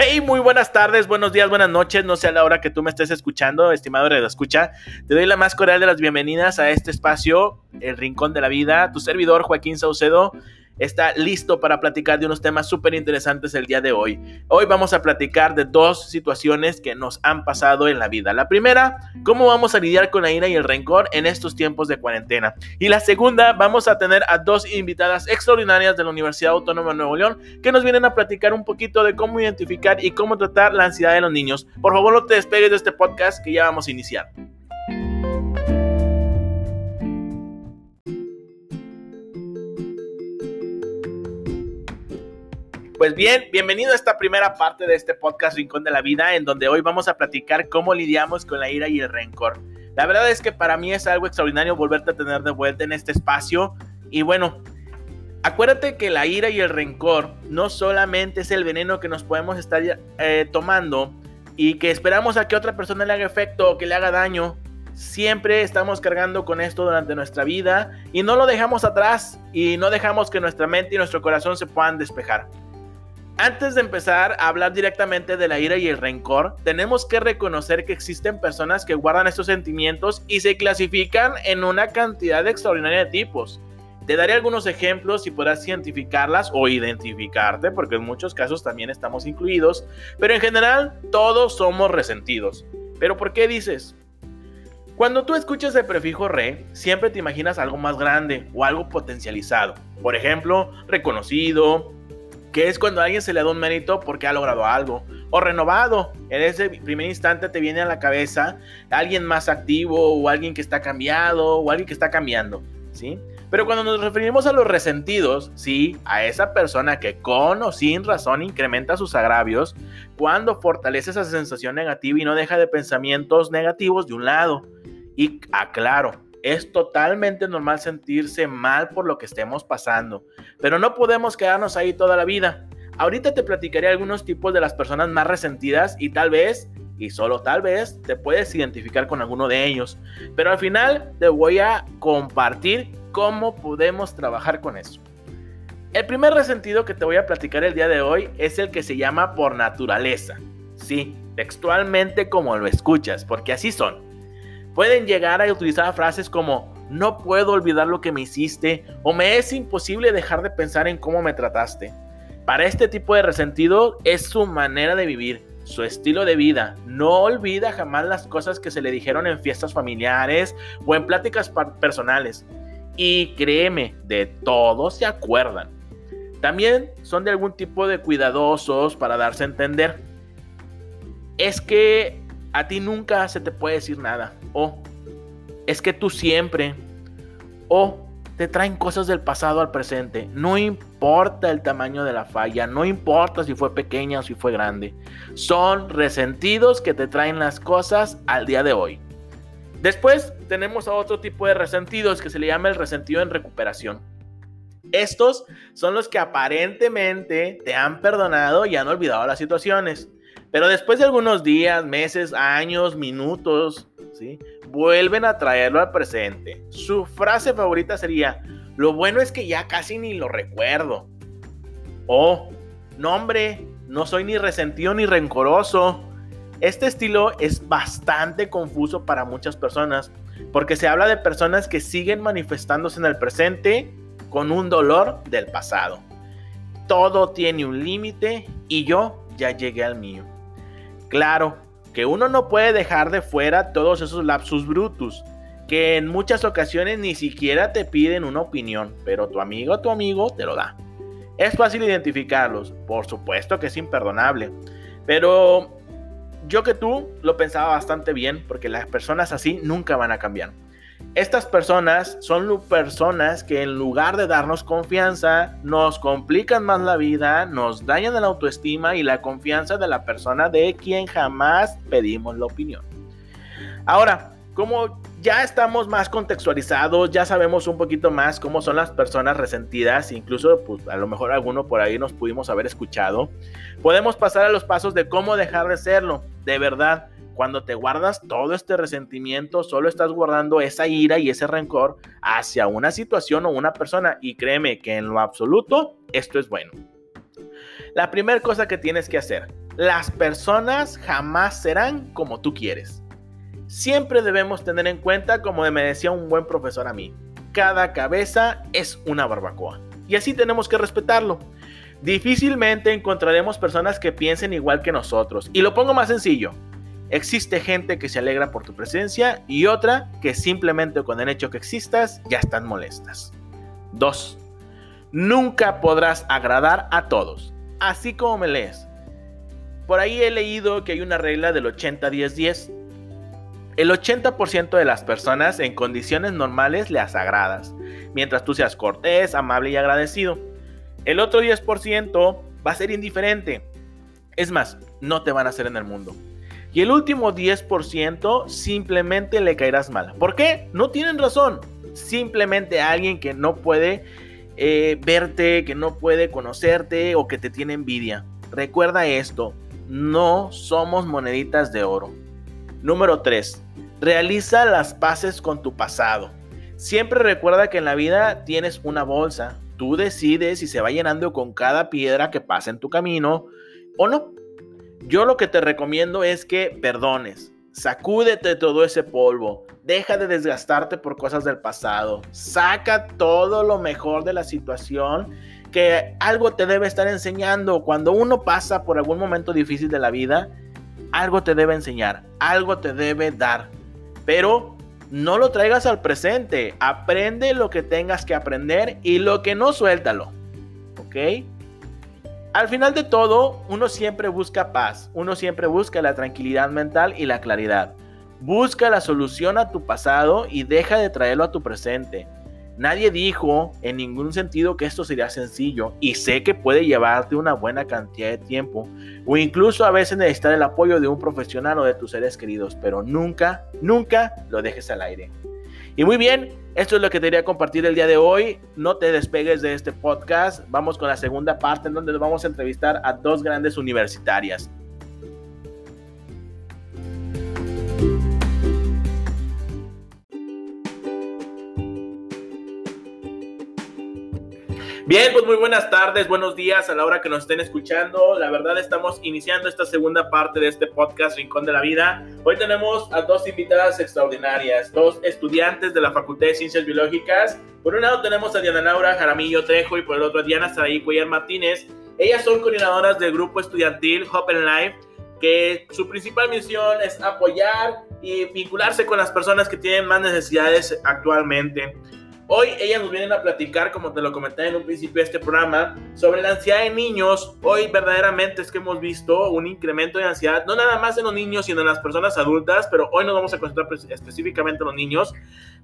Hey, muy buenas tardes, buenos días, buenas noches, no sé a la hora que tú me estés escuchando, estimado Radio Escucha. Te doy la más cordial de las bienvenidas a este espacio, El Rincón de la Vida. Tu servidor, Joaquín Saucedo, está listo para platicar de unos temas súper interesantes el día de hoy. Hoy vamos a platicar de dos situaciones que nos han pasado en la vida. La primera, cómo vamos a lidiar con la ira y el rencor en estos tiempos de cuarentena. Y la segunda, vamos a tener a dos invitadas extraordinarias de la Universidad Autónoma de Nuevo León que nos vienen a platicar un poquito de cómo identificar y cómo tratar la ansiedad de los niños. Por favor, no te despegues de este podcast que ya vamos a iniciar. Pues bien, bienvenido a esta primera parte de este podcast Rincón de la Vida, en donde hoy vamos a platicar cómo lidiamos con la ira y el rencor. La verdad es que para mí es algo extraordinario volverte a tener de vuelta en este espacio. Y bueno, acuérdate que la ira y el rencor no solamente es el veneno que nos podemos estar eh, tomando y que esperamos a que otra persona le haga efecto o que le haga daño. Siempre estamos cargando con esto durante nuestra vida y no lo dejamos atrás y no dejamos que nuestra mente y nuestro corazón se puedan despejar. Antes de empezar a hablar directamente de la ira y el rencor, tenemos que reconocer que existen personas que guardan estos sentimientos y se clasifican en una cantidad extraordinaria de tipos. Te daré algunos ejemplos y podrás identificarlas o identificarte, porque en muchos casos también estamos incluidos, pero en general todos somos resentidos. ¿Pero por qué dices? Cuando tú escuchas el prefijo re, siempre te imaginas algo más grande o algo potencializado. Por ejemplo, reconocido, que es cuando a alguien se le da un mérito porque ha logrado algo, o renovado. En ese primer instante te viene a la cabeza alguien más activo, o alguien que está cambiado, o alguien que está cambiando, ¿sí? Pero cuando nos referimos a los resentidos, sí, a esa persona que con o sin razón incrementa sus agravios, cuando fortalece esa sensación negativa y no deja de pensamientos negativos de un lado. Y aclaro, es totalmente normal sentirse mal por lo que estemos pasando, pero no podemos quedarnos ahí toda la vida. Ahorita te platicaré algunos tipos de las personas más resentidas y tal vez, y solo tal vez, te puedes identificar con alguno de ellos. Pero al final te voy a compartir cómo podemos trabajar con eso. El primer resentido que te voy a platicar el día de hoy es el que se llama por naturaleza. Sí, textualmente como lo escuchas, porque así son. Pueden llegar a utilizar frases como no puedo olvidar lo que me hiciste o me es imposible dejar de pensar en cómo me trataste. Para este tipo de resentido es su manera de vivir, su estilo de vida. No olvida jamás las cosas que se le dijeron en fiestas familiares o en pláticas personales. Y créeme, de todo se acuerdan. También son de algún tipo de cuidadosos para darse a entender. Es que a ti nunca se te puede decir nada. O es que tú siempre. O te traen cosas del pasado al presente. No importa el tamaño de la falla, no importa si fue pequeña o si fue grande. Son resentidos que te traen las cosas al día de hoy. Después tenemos a otro tipo de resentidos que se le llama el resentido en recuperación. Estos son los que aparentemente te han perdonado y han olvidado las situaciones. Pero después de algunos días, meses, años, minutos, ¿sí? vuelven a traerlo al presente. Su frase favorita sería, lo bueno es que ya casi ni lo recuerdo. O, no hombre, no soy ni resentido ni rencoroso. Este estilo es bastante confuso para muchas personas, porque se habla de personas que siguen manifestándose en el presente con un dolor del pasado. Todo tiene un límite y yo ya llegué al mío. Claro, que uno no puede dejar de fuera todos esos lapsus brutus, que en muchas ocasiones ni siquiera te piden una opinión, pero tu amigo o tu amigo te lo da. Es fácil identificarlos, por supuesto que es imperdonable, pero yo que tú lo pensaba bastante bien, porque las personas así nunca van a cambiar. Estas personas son personas que en lugar de darnos confianza, nos complican más la vida, nos dañan la autoestima y la confianza de la persona de quien jamás pedimos la opinión. Ahora, como ya estamos más contextualizados, ya sabemos un poquito más cómo son las personas resentidas, incluso pues, a lo mejor alguno por ahí nos pudimos haber escuchado, podemos pasar a los pasos de cómo dejar de serlo, de verdad cuando te guardas todo este resentimiento, solo estás guardando esa ira y ese rencor hacia una situación o una persona. Y créeme que en lo absoluto esto es bueno. La primera cosa que tienes que hacer, las personas jamás serán como tú quieres. Siempre debemos tener en cuenta, como me decía un buen profesor a mí, cada cabeza es una barbacoa. Y así tenemos que respetarlo. Difícilmente encontraremos personas que piensen igual que nosotros. Y lo pongo más sencillo. Existe gente que se alegra por tu presencia y otra que simplemente con el hecho que existas ya están molestas. 2. Nunca podrás agradar a todos, así como me lees. Por ahí he leído que hay una regla del 80-10-10. El 80% de las personas en condiciones normales les agradas, mientras tú seas cortés, amable y agradecido. El otro 10% va a ser indiferente. Es más, no te van a hacer en el mundo. Y el último 10% simplemente le caerás mal. ¿Por qué? No tienen razón. Simplemente alguien que no puede eh, verte, que no puede conocerte o que te tiene envidia. Recuerda esto, no somos moneditas de oro. Número 3. Realiza las paces con tu pasado. Siempre recuerda que en la vida tienes una bolsa. Tú decides si se va llenando con cada piedra que pasa en tu camino o no. Yo lo que te recomiendo es que perdones. Sacúdete todo ese polvo. Deja de desgastarte por cosas del pasado. Saca todo lo mejor de la situación que algo te debe estar enseñando. Cuando uno pasa por algún momento difícil de la vida, algo te debe enseñar, algo te debe dar. Pero no lo traigas al presente. Aprende lo que tengas que aprender y lo que no, suéltalo. ¿Ok? Al final de todo, uno siempre busca paz, uno siempre busca la tranquilidad mental y la claridad. Busca la solución a tu pasado y deja de traerlo a tu presente. Nadie dijo en ningún sentido que esto sería sencillo y sé que puede llevarte una buena cantidad de tiempo o incluso a veces necesitar el apoyo de un profesional o de tus seres queridos, pero nunca, nunca lo dejes al aire. Y muy bien, esto es lo que te quería compartir el día de hoy. No te despegues de este podcast. Vamos con la segunda parte en donde vamos a entrevistar a dos grandes universitarias. Bien, pues muy buenas tardes, buenos días a la hora que nos estén escuchando. La verdad estamos iniciando esta segunda parte de este podcast Rincón de la Vida. Hoy tenemos a dos invitadas extraordinarias, dos estudiantes de la Facultad de Ciencias Biológicas. Por un lado tenemos a Diana Laura Jaramillo Trejo y por el otro a Diana Saraí Cuellar Martínez. Ellas son coordinadoras del grupo estudiantil Hope and Life, que su principal misión es apoyar y vincularse con las personas que tienen más necesidades actualmente. Hoy ellas nos vienen a platicar, como te lo comenté en un principio de este programa, sobre la ansiedad de niños. Hoy verdaderamente es que hemos visto un incremento de ansiedad, no nada más en los niños, sino en las personas adultas, pero hoy nos vamos a concentrar específicamente en los niños,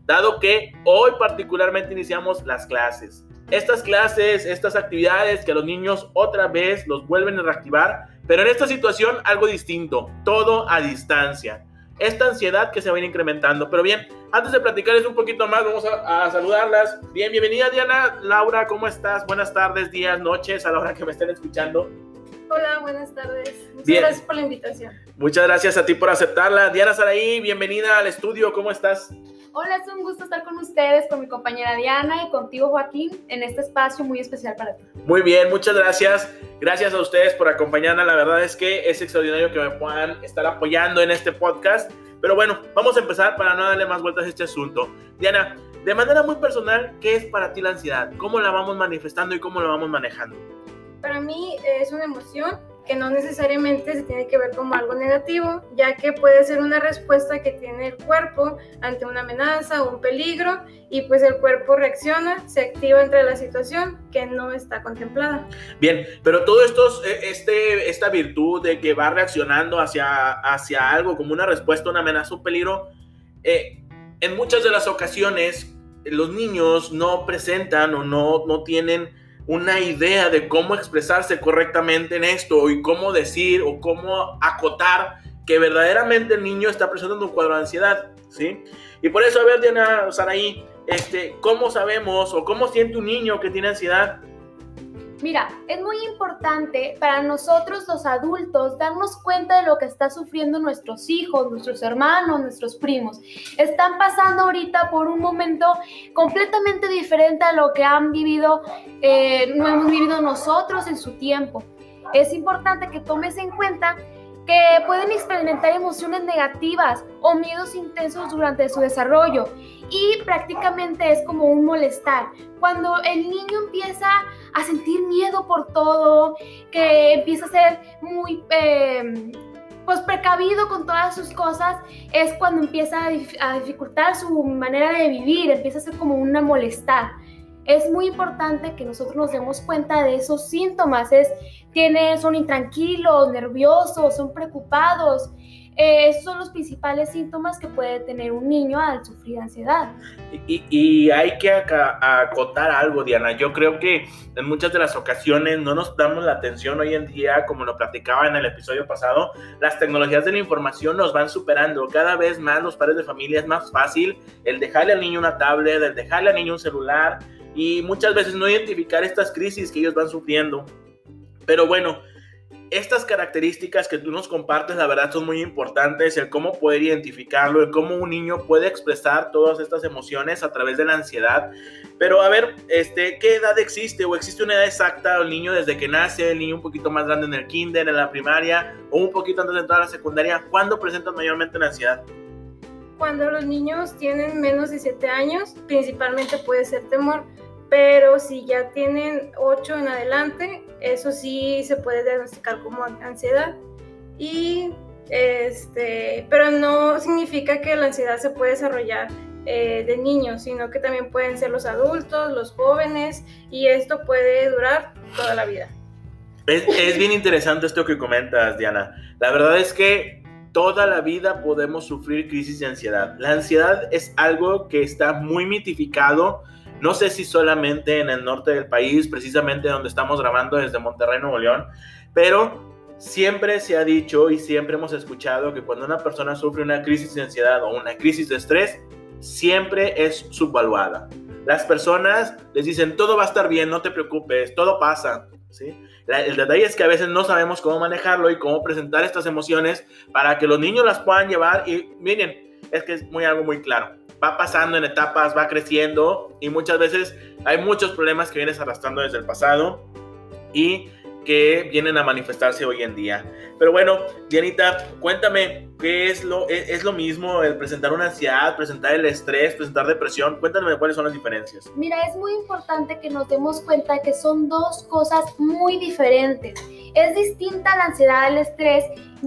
dado que hoy particularmente iniciamos las clases. Estas clases, estas actividades que a los niños otra vez los vuelven a reactivar, pero en esta situación algo distinto, todo a distancia esta ansiedad que se va a ir incrementando. Pero bien, antes de platicarles un poquito más, vamos a, saludarlas. Bien, bienvenida Diana, Laura, ¿cómo estás? Buenas tardes, días, noches, a la hora que me estén escuchando. Hola, buenas tardes. Muchas gracias por la invitación. Muchas gracias a ti por aceptarla. Diana Saraí, bienvenida al estudio, ¿cómo estás? Hola, es un gusto estar con ustedes, con mi compañera Diana y contigo Joaquín en este espacio muy especial para ti. Muy bien, muchas gracias. Gracias a ustedes por acompañarnos. La verdad es que es extraordinario que me puedan estar apoyando en este podcast. Pero bueno, vamos a empezar para no darle más vueltas a este asunto. Diana, de manera muy personal, ¿qué es para ti la ansiedad? ¿Cómo la vamos manifestando y cómo la vamos manejando? Para mí es una emoción que no necesariamente se tiene que ver como algo negativo, ya que puede ser una respuesta que tiene el cuerpo ante una amenaza o un peligro y pues el cuerpo reacciona, se activa entre la situación que no está contemplada. Bien, pero todo esto, eh, este, esta virtud de que va reaccionando hacia, hacia algo como una respuesta una amenaza un peligro, eh, en muchas de las ocasiones los niños no presentan o no, no tienen una idea de cómo expresarse correctamente en esto y cómo decir o cómo acotar que verdaderamente el niño está presentando un cuadro de ansiedad, ¿sí? Y por eso, a ver, Diana Saraí, este, ¿cómo sabemos o cómo siente un niño que tiene ansiedad? Mira, es muy importante para nosotros los adultos darnos cuenta de lo que está sufriendo nuestros hijos, nuestros hermanos, nuestros primos. Están pasando ahorita por un momento completamente diferente a lo que han vivido, eh, no hemos vivido nosotros en su tiempo. es importante que tomes en cuenta que pueden experimentar emociones negativas o miedos intensos durante su desarrollo y prácticamente es como un molestar. Cuando el niño empieza a sentir miedo por todo, que empieza a ser muy... Eh, pues precavido con todas sus cosas, es cuando empieza a, dificultar su manera de vivir, empieza a ser como una molestar. Es muy importante que nosotros nos demos cuenta de esos síntomas. Es, tiene, son intranquilos, nerviosos, son preocupados, eh, esos son los principales síntomas que puede tener un niño al sufrir ansiedad. Y, hay que acotar algo, Diana. Yo creo que en muchas de las ocasiones no nos damos la atención hoy en día, como lo platicaba en el episodio pasado, las tecnologías de la información nos van superando. Cada vez más los padres de familia es más fácil el dejarle al niño una tablet, el dejarle al niño un celular y muchas veces no identificar estas crisis que ellos van sufriendo. Pero bueno, estas características que tú nos compartes, la verdad, son muy importantes, el cómo poder identificarlo, el cómo un niño puede expresar todas estas emociones a través de la ansiedad. Pero a ver, este, ¿qué edad existe? ¿O existe una edad exacta? El niño desde que nace, el niño un poquito más grande en el kinder, en la primaria, o un poquito antes de entrar a la secundaria, ¿cuándo presentan mayormente la ansiedad? Cuando los niños tienen menos de 7 años, principalmente puede ser temor pero si ya tienen 8 en adelante, eso sí se puede diagnosticar como ansiedad. Y este, pero no significa que la ansiedad se puede desarrollar eh, de niños, sino que también pueden ser los adultos, los jóvenes, y esto puede durar toda la vida. Es, es bien interesante esto que comentas, Diana. La verdad es que toda la vida podemos sufrir crisis de ansiedad. La ansiedad es algo que está muy mitificado no sé si solamente en el norte del país, precisamente donde estamos grabando desde Monterrey, Nuevo León, pero siempre se ha dicho y siempre hemos escuchado que cuando una persona sufre una crisis de ansiedad o una crisis de estrés, siempre es subvaluada. Las personas les dicen, todo va a estar bien, no te preocupes, todo pasa. ¿sí? el detalle es que a veces no sabemos cómo manejarlo y cómo presentar estas emociones para que los niños las puedan llevar. Y miren, es que es muy, algo muy claro va pasando en etapas, va creciendo y muchas veces hay muchos problemas que vienes arrastrando desde el pasado y que vienen a manifestarse hoy en día. Pero bueno, Dianita, cuéntame, ¿qué es lo, es, es, lo mismo el presentar una ansiedad, presentar el estrés, presentar depresión? Cuéntame cuáles son las diferencias. Mira, es muy importante que nos demos cuenta que son dos cosas muy diferentes. Es distinta la ansiedad al estrés,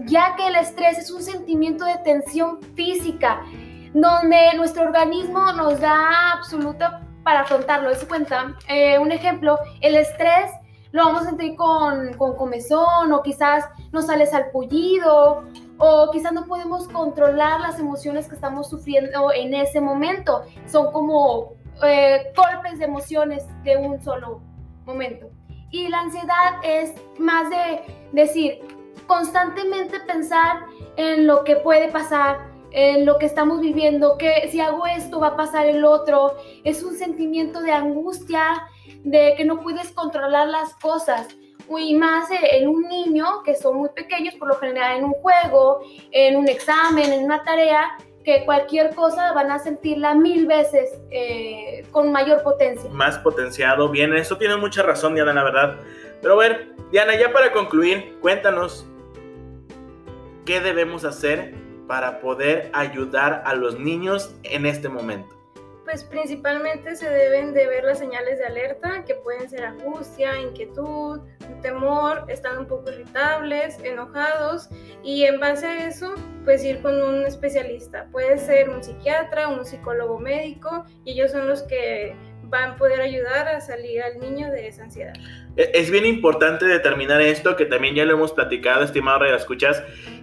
ya que el estrés es un sentimiento de tensión física donde nuestro organismo nos da absoluta para afrontarlo. Es cuenta, eh, un ejemplo, el estrés lo vamos a sentir con, con comezón o quizás nos sale salpullido o quizás no podemos controlar las emociones que estamos sufriendo en ese momento. Son como eh, golpes de emociones de un solo momento. Y la ansiedad es más de decir, constantemente pensar en lo que puede pasar, en lo que estamos viviendo, que si hago esto va a pasar el otro, es un sentimiento de angustia, de que no puedes controlar las cosas. Y más en un niño, que son muy pequeños, por lo general en un juego, en un examen, en una tarea, que cualquier cosa van a sentirla mil veces eh, con mayor potencia. Más potenciado, bien, eso tiene mucha razón, Diana, la verdad. Pero a ver, Diana, ya para concluir, cuéntanos, ¿qué debemos hacer para poder ayudar a los niños en este momento? Pues principalmente se deben de ver las señales de alerta, que pueden ser angustia, inquietud, temor, están un poco irritables, enojados, y en base a eso, pues ir con un especialista. Puede ser un psiquiatra, un psicólogo médico, y ellos son los que van a poder ayudar a salir al niño de esa ansiedad. E, es bien importante determinar esto, que también ya lo hemos platicado, estimado Radio Escuchas,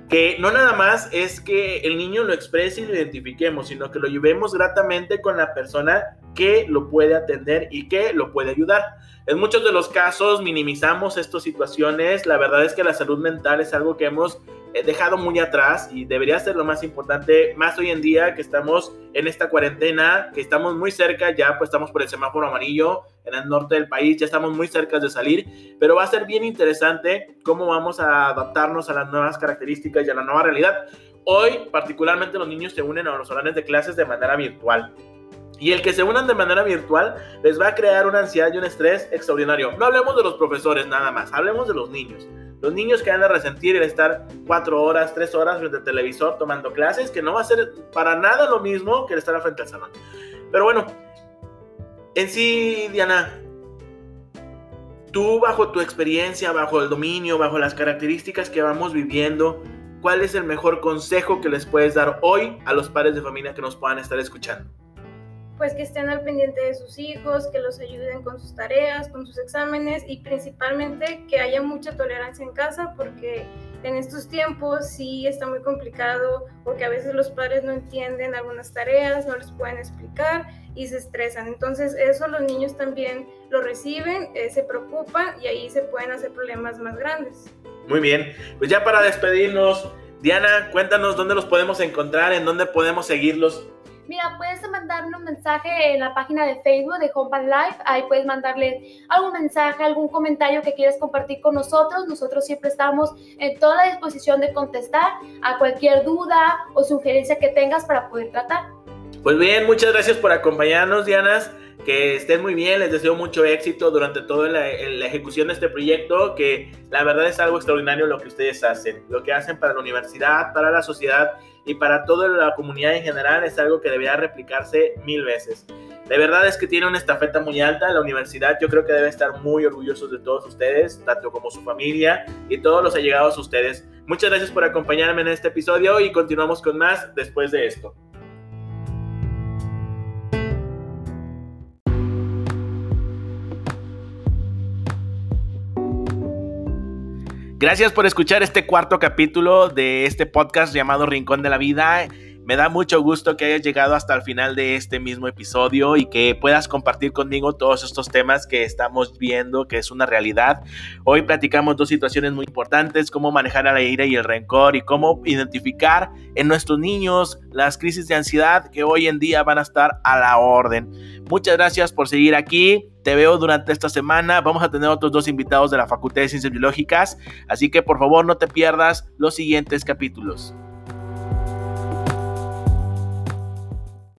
que no nada más es que el niño lo exprese y lo identifiquemos, sino que lo llevemos gratamente con la persona que lo puede atender y que lo puede ayudar. En muchos de los casos minimizamos estas situaciones, la verdad es que la salud mental es algo que hemos dejado muy atrás y debería ser lo más importante, más hoy en día que estamos en esta cuarentena, que estamos muy cerca, ya pues estamos por el semáforo amarillo en el norte del país, ya estamos muy cerca de salir, pero va a ser bien interesante cómo vamos a adaptarnos a las nuevas características y a la nueva realidad. Hoy, particularmente los niños se unen a los horarios de clases de manera virtual. Y el que se unan de manera virtual les va a crear una ansiedad y un estrés extraordinario. No hablemos de los profesores nada más, hablemos de los niños. Los niños que van a resentir el estar cuatro horas, tres horas frente al televisor tomando clases, que no va a ser para nada lo mismo que el estar frente al salón. Pero bueno, en sí, Diana, tú bajo tu experiencia, bajo el dominio, bajo las características que vamos viviendo, ¿cuál es el mejor consejo que les puedes dar hoy a los padres de familia que nos puedan estar escuchando? Pues que estén al pendiente de sus hijos, que los ayuden con sus tareas, con sus exámenes y principalmente que haya mucha tolerancia en casa porque en estos tiempos sí está muy complicado porque a veces los padres no entienden algunas tareas, no les pueden explicar y se estresan. Entonces eso los niños también lo reciben, eh, se preocupan y ahí se pueden hacer problemas más grandes. Muy bien, pues ya para despedirnos, Diana, cuéntanos dónde los podemos encontrar, en dónde podemos seguirlos. Mira, puedes mandarme un mensaje en la página de Facebook de Homepad Life. Ahí puedes mandarle algún mensaje, algún comentario que quieras compartir con nosotros. Nosotros siempre estamos en toda la disposición de contestar a cualquier duda o sugerencia que tengas para poder tratar. Pues bien, muchas gracias por acompañarnos, Dianas. Que estén muy bien, les deseo mucho éxito durante toda la, ejecución de este proyecto, que la verdad es algo extraordinario lo que ustedes hacen, lo que hacen para la universidad, para la sociedad y para toda la comunidad en general es algo que debería replicarse mil veces. De verdad es que tiene una estafeta muy alta. La universidad yo creo que debe estar muy orgullosos de todos ustedes, tanto como su familia y todos los allegados a ustedes. Muchas gracias por acompañarme en este episodio y continuamos con más después de esto. Gracias por escuchar este cuarto capítulo de este podcast llamado Rincón de la Vida. Me da mucho gusto que hayas llegado hasta el final de este mismo episodio y que puedas compartir conmigo todos estos temas que estamos viendo, que es una realidad. Hoy platicamos dos situaciones muy importantes, cómo manejar a la ira y el rencor y cómo identificar en nuestros niños las crisis de ansiedad que hoy en día van a estar a la orden. Muchas gracias por seguir aquí. Te veo durante esta semana. Vamos a tener otros dos invitados de la Facultad de Ciencias Biológicas. Así que por favor no te pierdas los siguientes capítulos.